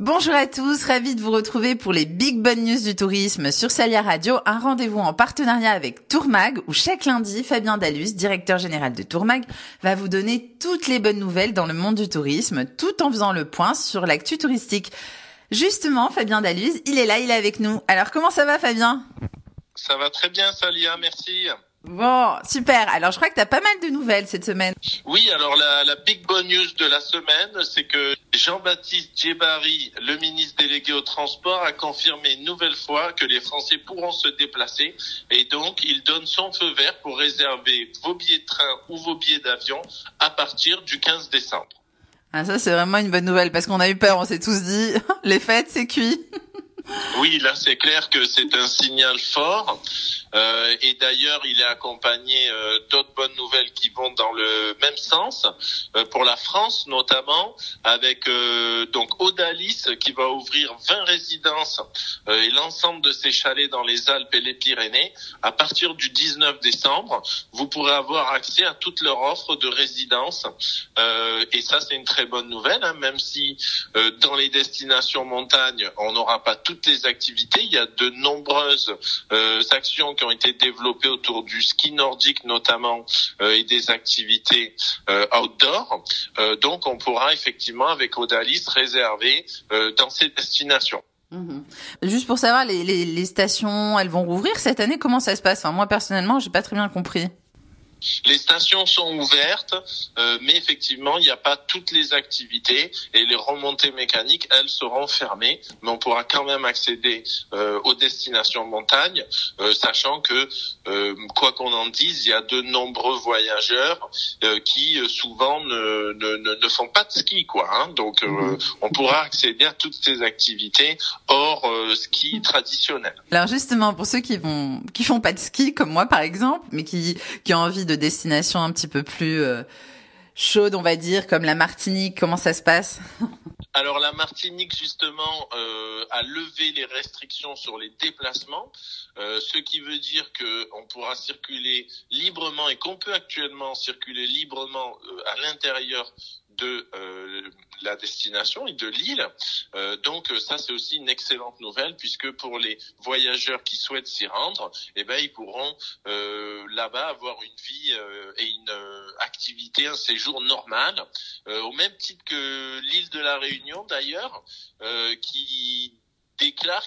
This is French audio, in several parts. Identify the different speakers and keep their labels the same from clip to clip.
Speaker 1: Bonjour à tous, ravi de vous retrouver pour les Big Bonnes News du tourisme sur Salia Radio, un rendez-vous en partenariat avec Tourmag où chaque lundi, Fabien Dalus, directeur général de Tourmag, va vous donner toutes les bonnes nouvelles dans le monde du tourisme tout en faisant le point sur l'actu touristique. Justement, Fabien Dalus, il est là, il est avec nous. Alors comment ça va Fabien?
Speaker 2: Ça va très bien Salia, merci.
Speaker 1: Bon, super. Alors, je crois que tu as pas mal de nouvelles cette semaine.
Speaker 2: Oui, alors la, la big bonne news de la semaine, c'est que Jean-Baptiste Djebari, le ministre délégué au transport, a confirmé une nouvelle fois que les Français pourront se déplacer et donc il donne son feu vert pour réserver vos billets de train ou vos billets d'avion à partir du 15 décembre.
Speaker 1: Ah, ça, c'est vraiment une bonne nouvelle parce qu'on a eu peur, on s'est tous dit, les fêtes, c'est cuit.
Speaker 2: Oui, là, c'est clair que c'est un signal fort. Euh, et d'ailleurs, il est accompagné euh, d'autres bonnes nouvelles qui vont dans le même sens euh, pour la France notamment, avec donc Odalis qui va ouvrir 20 résidences et l'ensemble de ses chalets dans les Alpes et les Pyrénées. À partir du 19 décembre, vous pourrez avoir accès à toute leur offre de résidences. et ça, c'est une très bonne nouvelle, hein, même si dans les destinations montagne, on n'aura pas toutes les activités. Il y a de nombreuses actions qui ont été développés autour du ski nordique notamment euh, et des activités euh, outdoor. Euh, donc on pourra effectivement avec Odalis réserver dans ces destinations.
Speaker 1: Mhm. Juste pour savoir, les, les, les, stations, elles vont rouvrir cette année? Comment ça se passe? Enfin, Moi personnellement, j'ai pas très bien compris.
Speaker 2: Les stations sont ouvertes, euh, mais effectivement, il n'y a pas toutes les activités et les remontées mécaniques, elles seront fermées, mais on pourra quand même accéder euh, aux destinations montagne, euh, sachant que, quoi qu'on en dise, il y a de nombreux voyageurs qui souvent ne, ne, ne, font pas de ski, quoi. Hein. donc, mhm. on pourra accéder à toutes ces activités hors ski traditionnel.
Speaker 1: Alors justement, pour ceux qui vont, qui font pas de ski, comme moi par exemple, mais qui, qui ont envie de de destinations un petit peu plus euh, chaudes, on va dire, comme la Martinique. Comment ça se passe?
Speaker 2: Alors la Martinique justement euh, a levé les restrictions sur les déplacements, euh, ce qui veut dire que on pourra circuler librement et qu'on peut actuellement circuler librement à l'intérieur de euh, la destination et de l'île. Euh, donc ça c'est aussi une excellente nouvelle puisque pour les voyageurs qui souhaitent s'y rendre, eh ben ils pourront euh, là-bas avoir une vie et une activité, un séjour normal, au même titre que l'île de la Réunion d'ailleurs, qui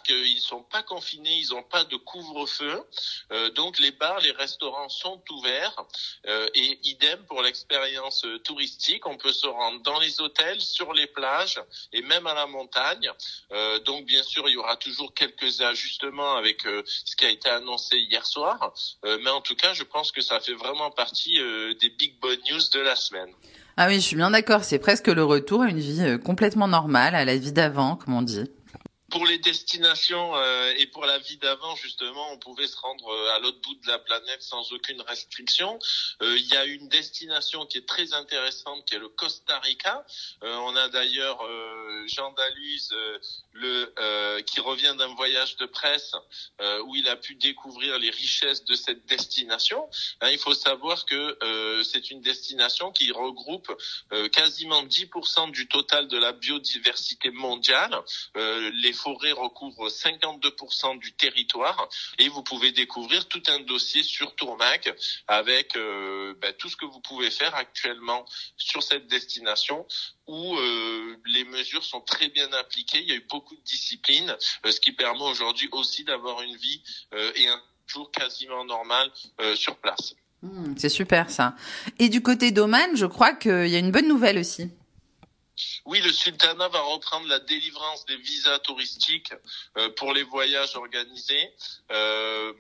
Speaker 2: qu'ils ne sont pas confinés, ils n'ont pas de couvre-feu. Euh, donc les bars, les restaurants sont ouverts. Euh, et idem pour l'expérience touristique, on peut se rendre dans les hôtels, sur les plages et même à la montagne. Euh, donc bien sûr, il y aura toujours quelques ajustements avec ce qui a été annoncé hier soir. mais en tout cas, je pense que ça fait vraiment partie des big bonnes news de la semaine.
Speaker 1: Ah oui, je suis bien d'accord. C'est presque le retour à une vie complètement normale, à la vie d'avant, comme on dit
Speaker 2: pour les destinations euh, et pour la vie d'avant, justement, on pouvait se rendre euh, à l'autre bout de la planète sans aucune restriction. Euh, il y a une destination qui est très intéressante, qui est le Costa Rica. on a d'ailleurs Jean Daluz, le qui revient d'un voyage de presse où il a pu découvrir les richesses de cette destination. Hein, il faut savoir que c'est une destination qui regroupe quasiment 10% du total de la biodiversité mondiale. Forêt recouvre 52% du territoire et vous pouvez découvrir tout un dossier sur Tourmac avec euh, ben, tout ce que vous pouvez faire actuellement sur cette destination où euh, les mesures sont très bien appliquées. Il y a eu beaucoup de disciplines, euh, ce qui permet aujourd'hui aussi d'avoir une vie et un jour quasiment normal sur place.
Speaker 1: Hmm, c'est super ça. Et du côté d'Oman, je crois qu'il y a une bonne nouvelle aussi.
Speaker 2: Oui, le sultanat va reprendre la délivrance des visas touristiques euh, pour les voyages organisés. Euh,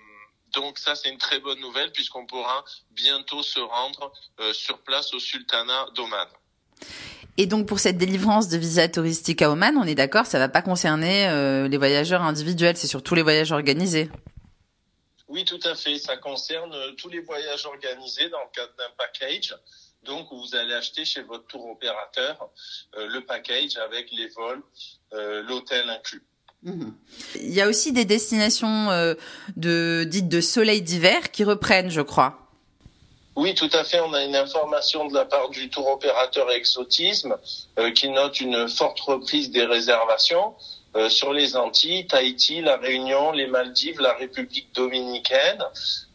Speaker 2: donc ça, c'est une très bonne nouvelle puisqu'on pourra bientôt se rendre euh, sur place au sultanat d'Oman.
Speaker 1: Et donc pour cette délivrance de visas touristiques à Oman, on est d'accord, ça va pas concerner les voyageurs individuels, c'est surtout les voyages organisés.
Speaker 2: Oui, tout à fait. Ça concerne tous les voyages organisés dans le cadre d'un package. Donc, vous allez acheter chez votre tour opérateur euh, le package avec les vols, euh, l'hôtel inclus.
Speaker 1: Mhm. Il y a aussi des destinations euh, de dites de soleil d'hiver qui reprennent, je crois.
Speaker 2: Oui, tout à fait. On a une information de la part du tour opérateur Exotisme qui note une forte reprise des réservations. Euh, sur les Antilles, Tahiti, la Réunion, les Maldives, la République dominicaine,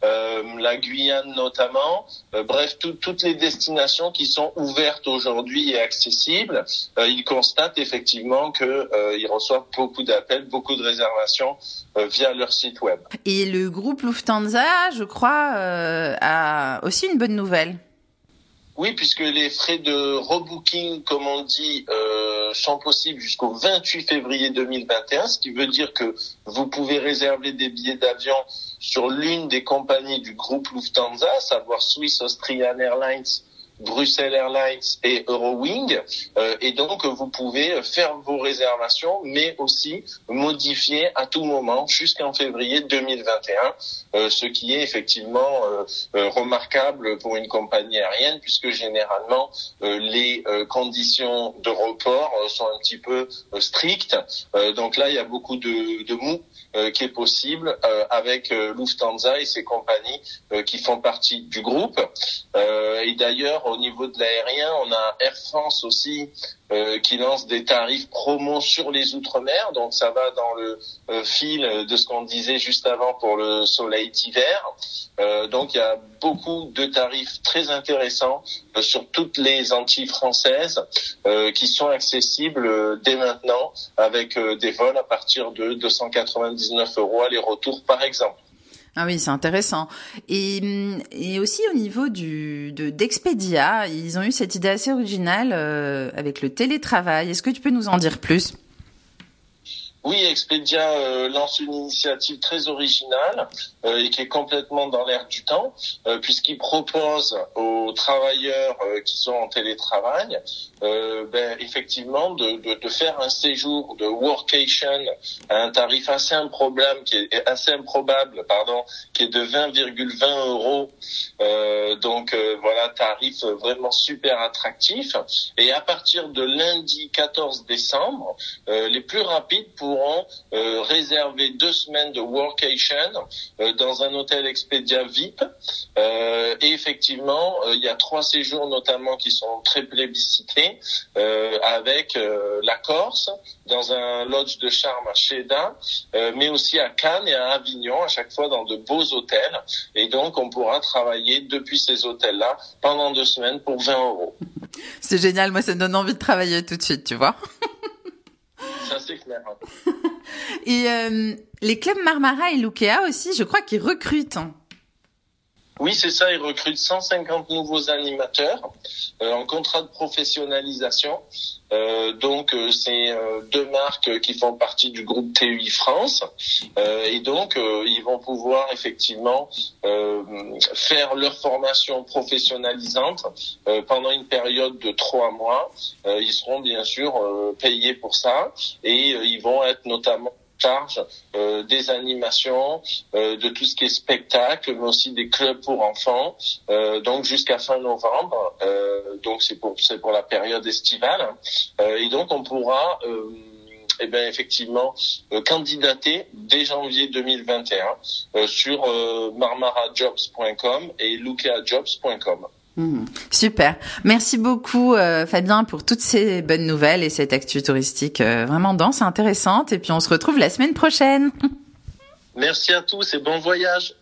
Speaker 2: euh, la Guyane notamment, euh, bref, toutes les destinations qui sont ouvertes aujourd'hui et accessibles, ils constatent effectivement qu'ils reçoivent beaucoup d'appels, beaucoup de réservations via leur site web.
Speaker 1: Et le groupe Lufthansa, je crois, a aussi une bonne nouvelle.
Speaker 2: Oui, puisque les frais de rebooking, comme on dit, euh, sont possibles jusqu'au 28 février 2021, ce qui veut dire que vous pouvez réserver des billets d'avion sur l'une des compagnies du groupe Lufthansa, savoir Swiss Austrian Airlines Bruxelles Airlines et Eurowing. Euh, et donc, vous pouvez faire vos réservations, mais aussi modifier à tout moment jusqu'en février 2021, euh, ce qui est effectivement euh, remarquable pour une compagnie aérienne, puisque généralement, les conditions de report sont un petit peu strictes. donc là, il y a beaucoup de, de mou qui est possible avec Lufthansa et ses compagnies qui font partie du groupe. et d'ailleurs, au niveau de l'aérien, on a Air France aussi euh, qui lance des tarifs promo sur les outre-mer. Donc ça va dans le euh, fil de ce qu'on disait juste avant pour le soleil d'hiver. Euh, donc il y a beaucoup de tarifs très intéressants sur toutes les Antilles françaises qui sont accessibles dès maintenant avec des vols à partir de 299 euros aller-retour par exemple.
Speaker 1: Ah oui, c'est intéressant. Et, aussi au niveau du de d'Expedia, ils ont eu cette idée assez originale euh, avec le télétravail. Est-ce que tu peux nous en dire plus?
Speaker 2: Oui, Expedia euh, lance une initiative très originale euh, et qui est complètement dans l'air du temps, euh, puisqu'il propose aux travailleurs qui sont en télétravail, ben, effectivement, de, de, faire un séjour de workation à un tarif assez improbable, qui est assez improbable, pardon, qui est de 20,20 euros. donc voilà, tarif vraiment super attractif. Et à partir de lundi 14 décembre, les plus rapides pour pourront euh, réserver deux semaines de workation euh, dans un hôtel Expedia VIP. Euh, et effectivement, il y a trois séjours notamment qui sont très plébiscités avec la Corse, dans un lodge de charme à Cheda, mais aussi à Cannes et à Avignon, à chaque fois dans de beaux hôtels. Et donc, on pourra travailler depuis ces hôtels-là pendant deux semaines pour 20 euros.
Speaker 1: C'est génial, moi ça me donne envie de travailler tout de suite, tu vois.
Speaker 2: Clair.
Speaker 1: et euh, les clubs Marmara et Lukea aussi, je crois qu'ils recrutent.
Speaker 2: Oui, c'est ça. Ils recrutent 150 nouveaux animateurs euh, en contrat de professionnalisation. Euh, donc, euh, c'est euh, deux marques qui font partie du groupe TUI France. et donc, ils vont pouvoir effectivement faire leur formation professionnalisante pendant une période de trois mois. ils seront bien sûr payés pour ça et ils vont être notamment charge euh, des animations, euh, de tout ce qui est spectacle, mais aussi des clubs pour enfants. Euh, donc jusqu'à fin novembre. donc c'est pour c'est pour la période estivale. et donc on pourra eh effectivement candidater dès janvier 2021 sur marmarajobs.com et lukeajobs.com.
Speaker 1: Mhm. super. Merci beaucoup euh, Fabien pour toutes ces bonnes nouvelles et cette actu touristique euh, vraiment dense et intéressante. Et puis on se retrouve la semaine prochaine.
Speaker 2: Merci à tous et bon voyage.